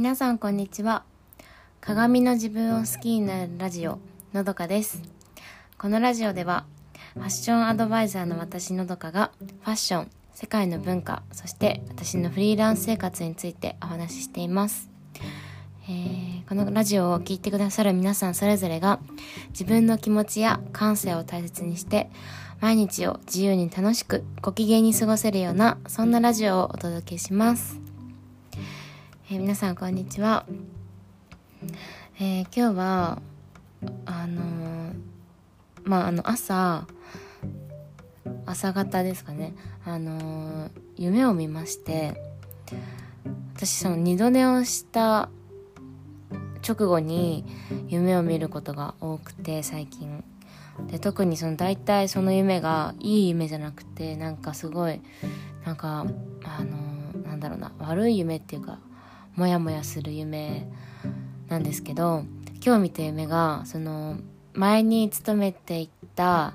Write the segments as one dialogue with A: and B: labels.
A: 皆さんこんにちは。鏡の自分を好きになるラジオのどかです。このラジオではファッションアドバイザーの私のどかがファッション世界の文化そして私のフリーランス生活についてお話ししています。えー、このラジオを聴いてくださる皆さんそれぞれが自分の気持ちや感性を大切にして毎日を自由に楽しくご機嫌に過ごせるようなそんなラジオをお届けします、えー、皆さんこんにちは、えー、今日はあのー、まああの朝朝方ですかね。あの夢を見まして私その二度寝をした直後に夢を見ることが多くて最近。で特にその大体その夢がいい夢じゃなくてなんかすごいなんかあのなんだろうな悪い夢っていうかモヤモヤする夢なんですけど今日見た夢がその前に勤めていた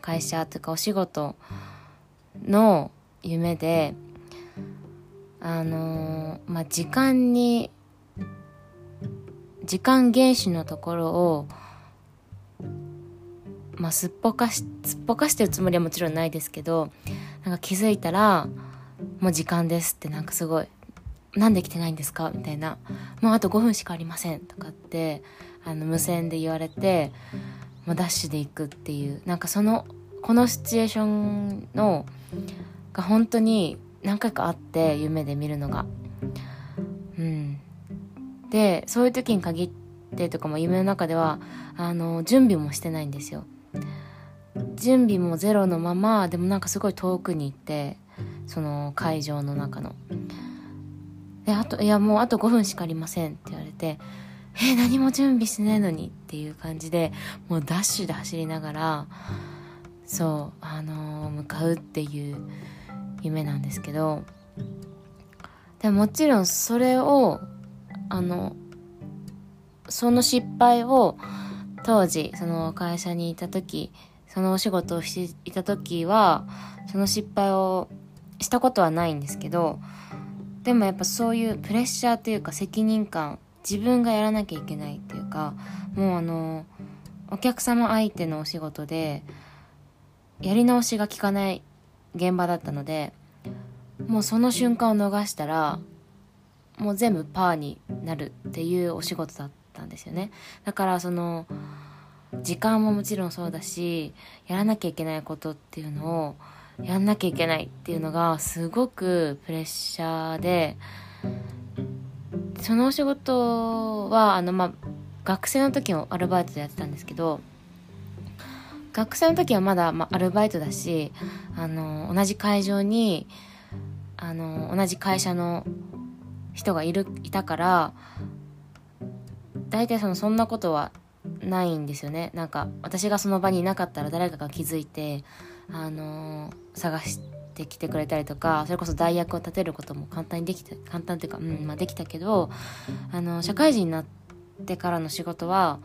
A: 会社というかお仕事の夢であのまあ時間に時間厳守のところをまあ、すっぽかし、すっぽかしてるつもりはもちろんないですけど、なんか気づいたら、もう時間ですってなんかすごい、なんで来てないんですか？みたいな。もうあと5分しかありませんとかって、あの、無線で言われて、もうダッシュで行くっていう、なんかその、このシチュエーションの、が本当に何回かあって、夢で見るのが。うん。で、そういう時に限ってとかも夢の中では、あの、準備もしてないんですよ。準備もゼロのままでもなんかすごい遠くに行ってその会場の中のであといやもうあと5分しかありませんって言われてえー、何も準備してないのにっていう感じでもうダッシュで走りながらそうあのー、向かうっていう夢なんですけどでもちろんそれをあのその失敗を当時その会社にいた時そのお仕事をしていた時はその失敗をしたことはないんですけどでもやっぱそういうプレッシャーというか責任感自分がやらなきゃいけないっていうかもうあのお客様相手のお仕事でやり直しが効かない現場だったのでもうその瞬間を逃したらもう全部パーになるっていうお仕事だったんですよね。だからその時間ももちろんそうだしやらなきゃいけないことっていうのをやんなきゃいけないっていうのがすごくプレッシャーでそのお仕事はあのまあ学生の時もアルバイトでやってたんですけど学生の時はまだ、まあ、アルバイトだしあの同じ会場にあの同じ会社の人がいるいたから大体そのそんなことはないんですよね。なんか私がその場にいなかったら誰かが気づいてあの、探してきてくれたりとかそれこそ代役を立てることも簡単にできた簡単っていうか、うんまあ、できたけどあの社会人になってからの仕事は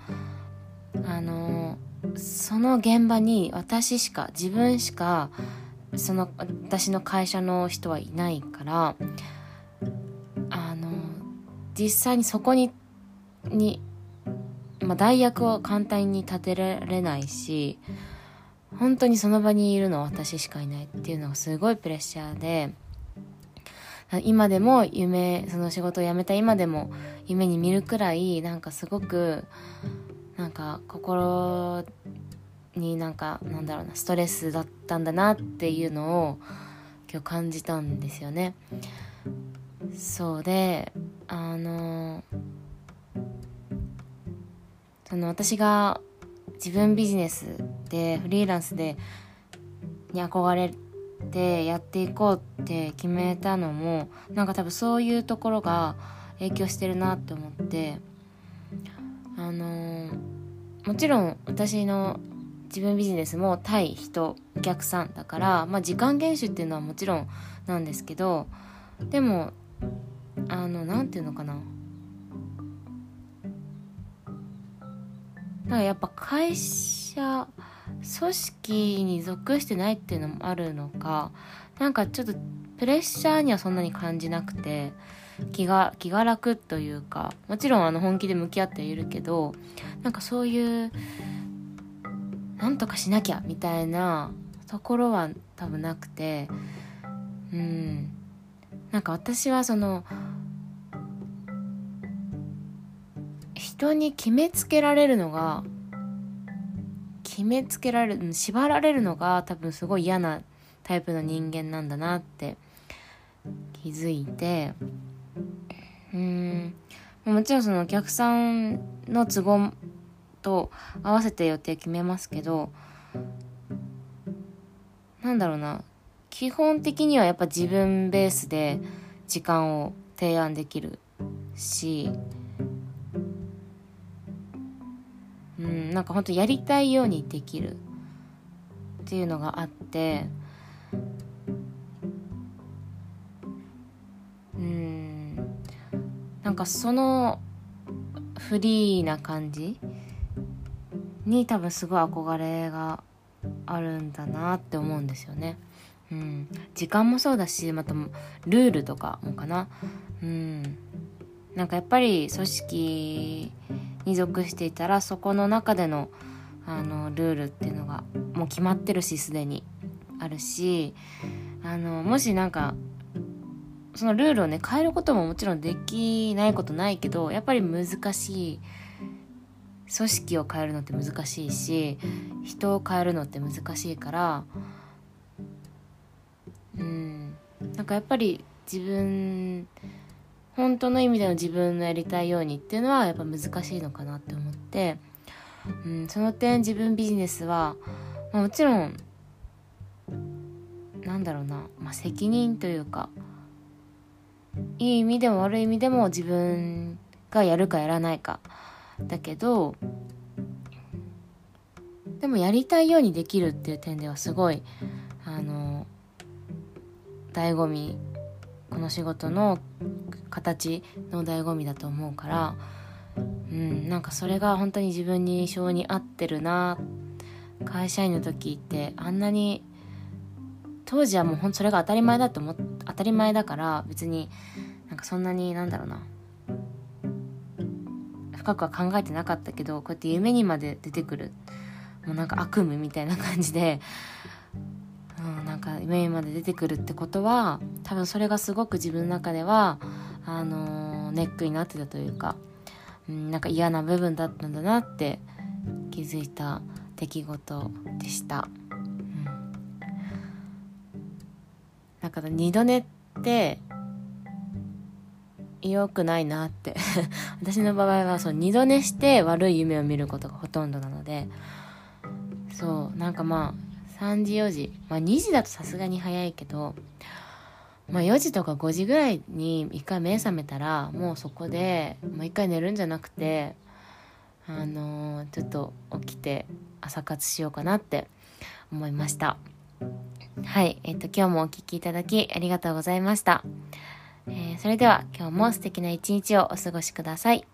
A: あの、その現場に私しか自分しかその私の会社の人はいないからあの実際にそこににまあ、代役を簡単に立てられないし本当にその場にいるのは私しかいないっていうのがすごいプレッシャーで今でも夢その仕事を辞めた今でも夢に見るくらいなんかすごくなんか心になんかなんだろうなストレスだったんだなっていうのを今日感じたんですよね。そうであのその私が自分ビジネスでフリーランスでに憧れてやっていこうって決めたのもなんか多分そういうところが影響してるなって思ってあのもちろん私の自分ビジネスも対人お客さんだから、まあ、時間厳守っていうのはもちろんなんですけどでもあの何て言うのかな。なんかやっぱ会社組織に属してないっていうのもあるのかなんかちょっとプレッシャーにはそんなに感じなくて気が気が楽というかもちろんあの本気で向き合っているけどなんかそういうなんとかしなきゃみたいなところは多分なくてうん。なんか私はその人に決めつけられるのが決めつけられる縛られるのが多分すごい嫌なタイプの人間なんだなって気づいて。うん。もちろんそのお客さんの都合と合わせて予定決めますけどなんだろうな。基本的にはやっぱ自分ベースで時間を提案できるしなんかほんとやりたいようにできるっていうのがあってうんなんかそのフリーな感じに多分すごい憧れがあるんだなって思うんですよね。うん、時間もそうだしまたルールとかもかな。うん、なんかやっぱり組織に属していたらそこの中でのあのルールっていうのがもう決まってるしすでにあるしあのもしなんかそのルールをね変えることももちろんできないことないけどやっぱり難しい組織を変えるのって難しいし人を変えるのって難しいからうんなんかやっぱり自分本当の意味での自分のやりたいようにっていうのはやっぱ難しいのかなって思って、うん、その点自分ビジネスは、まあ、もちろんなんだろうな、まあ、責任というかいい意味でも悪い意味でも自分がやるかやらないか。だけどでもやりたいようにできるっていう点ではすごいあの醍醐味この仕事の形の醍醐味だと思うからうんなんかそれが本当に自分に性に合ってるな会社員の時ってあんなに当時はもうほんそれが当たり前だと思っ当たり前だから別になんかそんなになんだろうな深くは考えてなかったけどこうやって夢にまで出てくるもうなんか悪夢みたいな感じで、うん、なんか夢にまで出てくるってことは多分それがすごく自分の中ではあのー、ネックになってたというか、うん、なんか嫌な部分だったんだなって気づいた出来事でした。うん、だか二度寝って良くないなって 私の場合はそう二度寝して悪い夢を見ることがほとんどなのでそうなんかまあ3時4時まあ2時だとさすがに早いけどまあ4時とか5時ぐらいに一回目覚めたらもうそこでもう一回寝るんじゃなくてあのー、ちょっと起きて朝活しようかなって思いました。はいえっ、と今日もお聴きいただきありがとうございました。えー、それでは今日も素敵な一日をお過ごしください。